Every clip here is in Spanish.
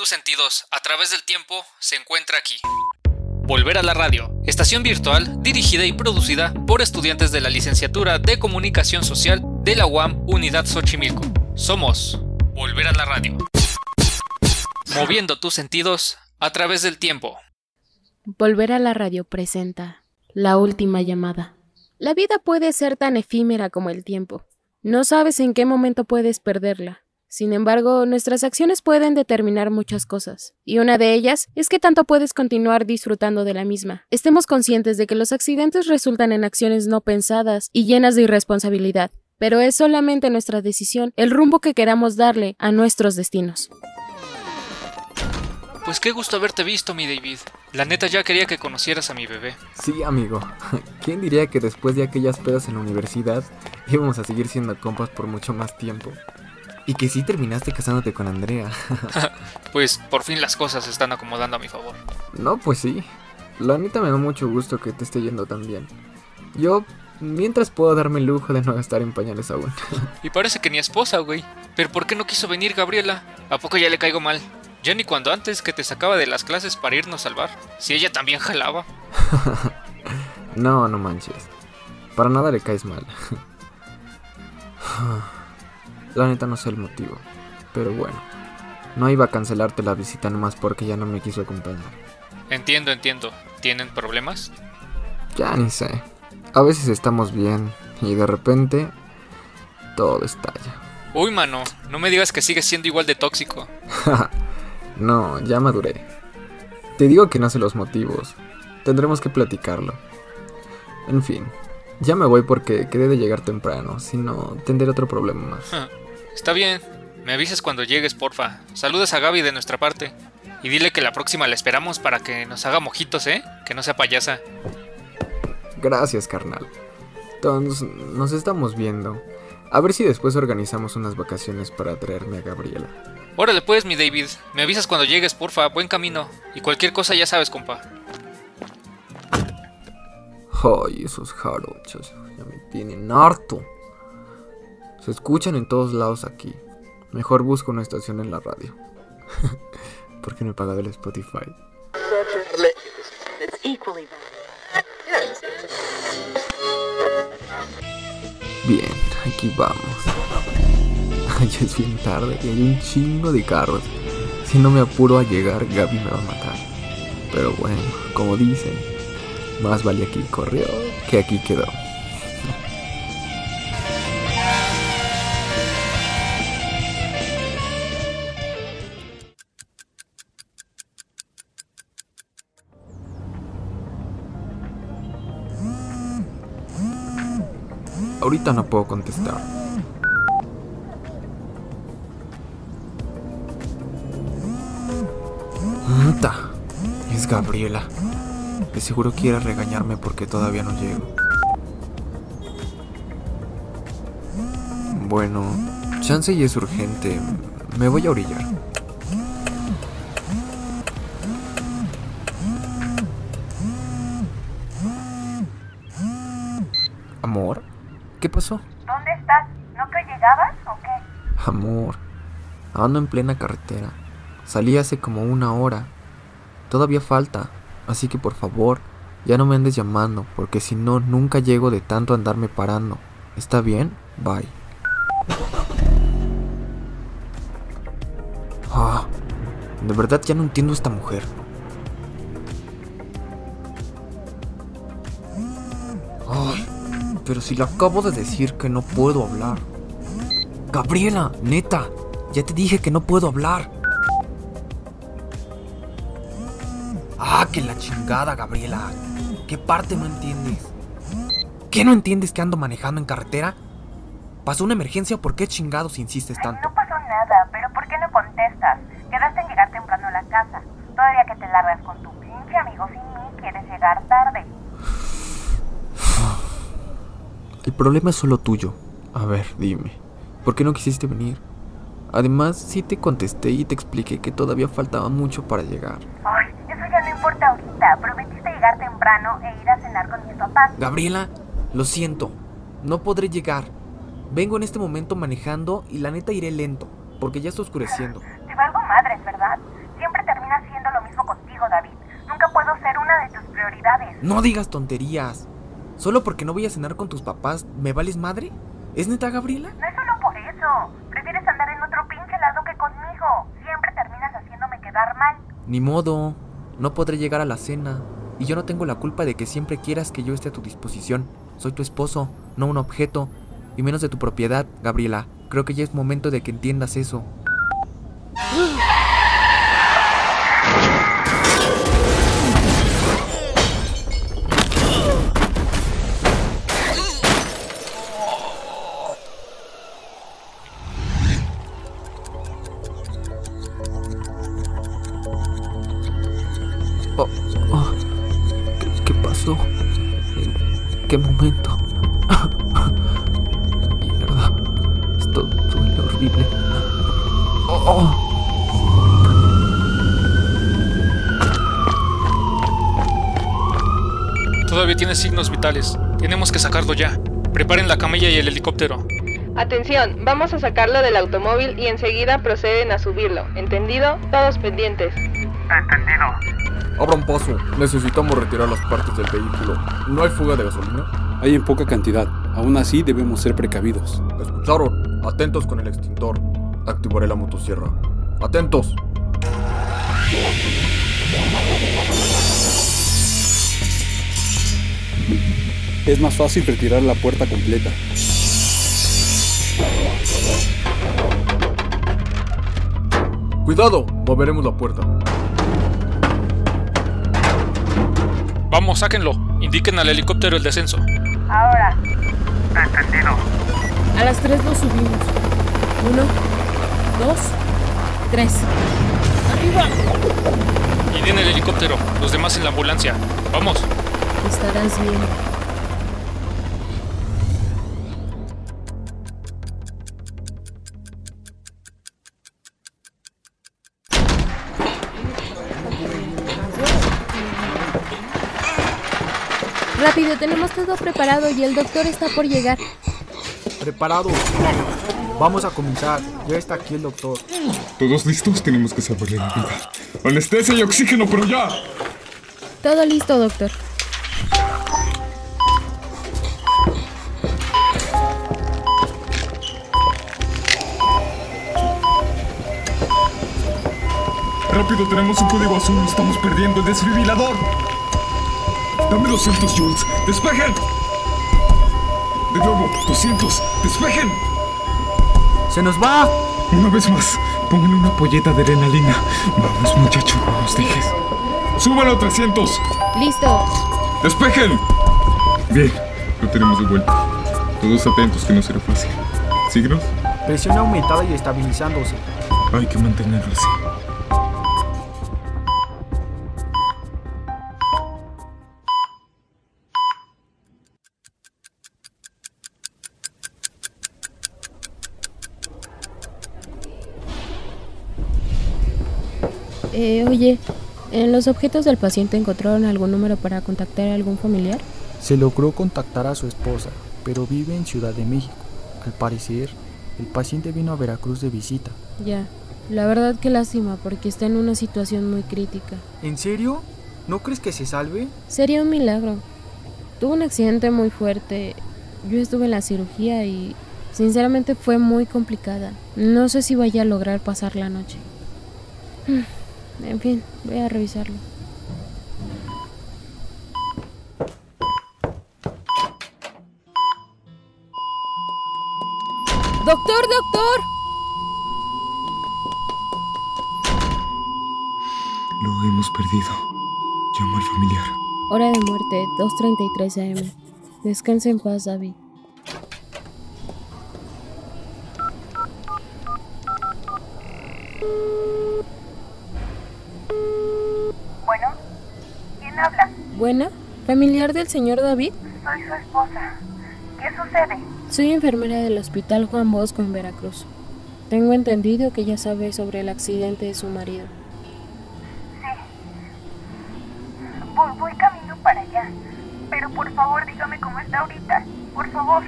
tus sentidos a través del tiempo se encuentra aquí. Volver a la radio, estación virtual dirigida y producida por estudiantes de la licenciatura de Comunicación Social de la UAM Unidad Xochimilco. Somos Volver a la radio. Moviendo tus sentidos a través del tiempo. Volver a la radio presenta La última llamada. La vida puede ser tan efímera como el tiempo. No sabes en qué momento puedes perderla. Sin embargo, nuestras acciones pueden determinar muchas cosas, y una de ellas es que tanto puedes continuar disfrutando de la misma. Estemos conscientes de que los accidentes resultan en acciones no pensadas y llenas de irresponsabilidad, pero es solamente nuestra decisión el rumbo que queramos darle a nuestros destinos. Pues qué gusto haberte visto, mi David. La neta ya quería que conocieras a mi bebé. Sí, amigo. ¿Quién diría que después de aquellas pedas en la universidad íbamos a seguir siendo compas por mucho más tiempo? Y que sí terminaste casándote con Andrea. pues por fin las cosas se están acomodando a mi favor. No, pues sí. La neta me da mucho gusto que te esté yendo tan bien. Yo, mientras puedo darme el lujo de no gastar en pañales aún. y parece que ni esposa, güey. Pero ¿por qué no quiso venir Gabriela? ¿A poco ya le caigo mal? Ya ni cuando antes que te sacaba de las clases para irnos al bar. Si ella también jalaba. no, no manches. Para nada le caes mal. La neta no sé el motivo. Pero bueno. No iba a cancelarte la visita nomás porque ya no me quiso acompañar. Entiendo, entiendo. ¿Tienen problemas? Ya ni sé. A veces estamos bien y de repente todo estalla. Uy, mano, no me digas que sigues siendo igual de tóxico. no, ya maduré. Te digo que no sé los motivos. Tendremos que platicarlo. En fin, ya me voy porque quedé de llegar temprano, si no tendré otro problema más. Está bien. Me avisas cuando llegues, porfa. Saludas a Gaby de nuestra parte. Y dile que la próxima la esperamos para que nos haga mojitos, ¿eh? Que no sea payasa. Gracias, carnal. Entonces, nos estamos viendo. A ver si después organizamos unas vacaciones para traerme a Gabriela. Órale pues, mi David. Me avisas cuando llegues, porfa. Buen camino. Y cualquier cosa ya sabes, compa. Ay, esos jarochos. Ya me tienen harto. Se escuchan en todos lados aquí. Mejor busco una estación en la radio. Porque no he pagado el Spotify. Bien, aquí vamos. Ya es bien tarde y hay un chingo de carros. Si no me apuro a llegar, Gaby me va a matar. Pero bueno, como dicen, más vale aquí corrió que aquí quedó. Ahorita no puedo contestar. Es Gabriela. De seguro quiere regañarme porque todavía no llego. Bueno, chance y es urgente. Me voy a orillar. Amor, ¿qué pasó? ¿Dónde estás? ¿No que llegabas o qué? Amor, ando en plena carretera. Salí hace como una hora. Todavía falta, así que por favor, ya no me andes llamando, porque si no, nunca llego de tanto andarme parando. ¿Está bien? Bye. Ah, de verdad ya no entiendo a esta mujer. Ay, pero si le acabo de decir que no puedo hablar. Gabriela, neta, ya te dije que no puedo hablar. Que la chingada, Gabriela. ¿Qué parte no entiendes? ¿Qué no entiendes que ando manejando en carretera? ¿Pasó una emergencia o por qué chingados insistes tanto? No pasó nada, pero ¿por qué no contestas? Quedaste en llegar temprano a la casa. Todavía que te largas con tu pinche amigo sin mí, quieres llegar tarde. El problema es solo tuyo. A ver, dime. ¿Por qué no quisiste venir? Además, sí te contesté y te expliqué que todavía faltaba mucho para llegar. Importa ahorita. Prometiste llegar temprano e ir a cenar con mis papás. Gabriela, lo siento. No podré llegar. Vengo en este momento manejando y la neta iré lento, porque ya está oscureciendo. Te valgo madres, ¿verdad? termina siendo lo mismo contigo, David. Nunca puedo ser una de tus prioridades. No digas tonterías. ¿Solo porque no voy a cenar con tus papás me vales madre? ¿Es neta, Gabriela? No es solo por eso. Prefieres andar en otro pinche lado que conmigo. Siempre terminas haciéndome quedar mal. Ni modo. No podré llegar a la cena. Y yo no tengo la culpa de que siempre quieras que yo esté a tu disposición. Soy tu esposo, no un objeto. Y menos de tu propiedad, Gabriela. Creo que ya es momento de que entiendas eso. qué momento? Mierda. Esto duele horrible. Oh, oh. Todavía tiene signos vitales. Tenemos que sacarlo ya. Preparen la camilla y el helicóptero. Atención, vamos a sacarlo del automóvil y enseguida proceden a subirlo. ¿Entendido? Todos pendientes. Abran paso. Necesitamos retirar las partes del vehículo. ¿No hay fuga de gasolina? Hay en poca cantidad. Aún así debemos ser precavidos. ¿Escucharon? Atentos con el extintor. Activaré la motosierra. ¡Atentos! Es más fácil retirar la puerta completa. ¡Cuidado! Moveremos la puerta. Vamos, sáquenlo. Indiquen al helicóptero el descenso. Ahora, A las tres lo subimos. Uno, dos, tres. ¡Arriba! Y en el helicóptero. Los demás en la ambulancia. Vamos. Estarás bien. Rápido, tenemos todo preparado y el doctor está por llegar. Preparado. Vamos a comenzar. Ya está aquí el doctor. Todos listos, tenemos que salvarle la vida. Anestesia y oxígeno, pero ya. Todo listo, doctor. Rápido, tenemos un código azul, estamos perdiendo. El desfibrilador. Dame 200 joules. ¡Despejen! De nuevo, 200. ¡Despejen! ¡Se nos va! Una vez más, pónganle una polleta de adrenalina. Vamos, muchacho, no nos dejes. ¡Súbalo a 300! Listo. ¡Despejen! Bien, lo tenemos de vuelta. Todos atentos, que no será fácil. ¿Signos? Presión aumentada y estabilizándose. Hay que mantenerlo así. Eh, oye, ¿en los objetos del paciente encontraron algún número para contactar a algún familiar? Se logró contactar a su esposa, pero vive en Ciudad de México. Al parecer, el paciente vino a Veracruz de visita. Ya. La verdad que lástima porque está en una situación muy crítica. ¿En serio? ¿No crees que se salve? Sería un milagro. Tuvo un accidente muy fuerte. Yo estuve en la cirugía y sinceramente fue muy complicada. No sé si vaya a lograr pasar la noche. En fin, voy a revisarlo. ¡Doctor, doctor! Lo hemos perdido. Llama al familiar. Hora de muerte, 2.33 am. Descansa en paz, David. bueno, ¿quién habla? Buena, familiar del señor David. Soy su esposa. ¿Qué sucede? Soy enfermera del Hospital Juan Bosco en Veracruz. Tengo entendido que ya sabe sobre el accidente de su marido. Voy, voy camino para allá. Pero por favor, dígame cómo está ahorita. Por favor.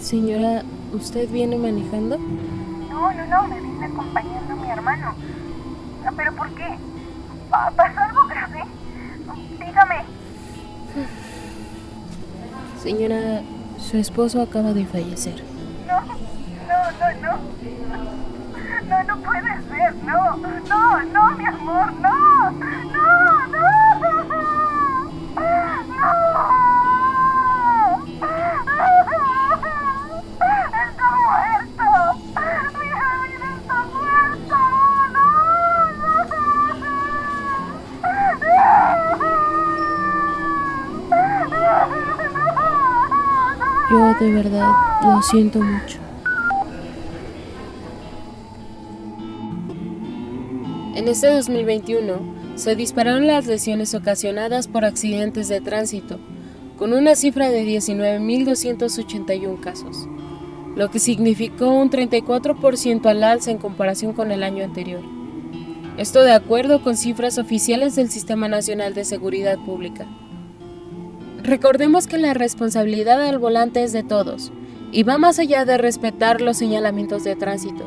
Señora, ¿usted viene manejando? No, no, no, me viene acompañando mi hermano. Ah, ¿Pero por qué? ¿Pasó algo grave? Dígame. Señora, su esposo acaba de fallecer. No, no, no, no. No, no puede ser. No, no, no, mi amor, no. No. De verdad lo siento mucho. En este 2021 se dispararon las lesiones ocasionadas por accidentes de tránsito, con una cifra de 19.281 casos, lo que significó un 34% al alza en comparación con el año anterior. Esto de acuerdo con cifras oficiales del Sistema Nacional de Seguridad Pública. Recordemos que la responsabilidad al volante es de todos y va más allá de respetar los señalamientos de tránsito.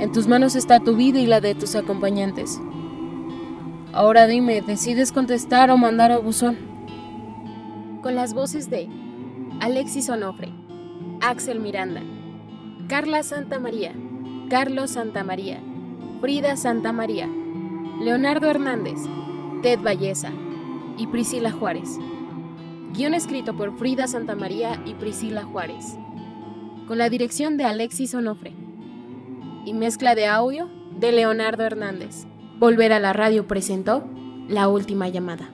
En tus manos está tu vida y la de tus acompañantes. Ahora dime, ¿decides contestar o mandar a buzón? Con las voces de Alexis Onofre, Axel Miranda, Carla Santamaría, Carlos Santamaría, Frida Santamaría, Leonardo Hernández, Ted Valleza y Priscila Juárez. Guión escrito por Frida Santamaría y Priscila Juárez. Con la dirección de Alexis Onofre. Y mezcla de audio de Leonardo Hernández. Volver a la radio presentó La Última Llamada.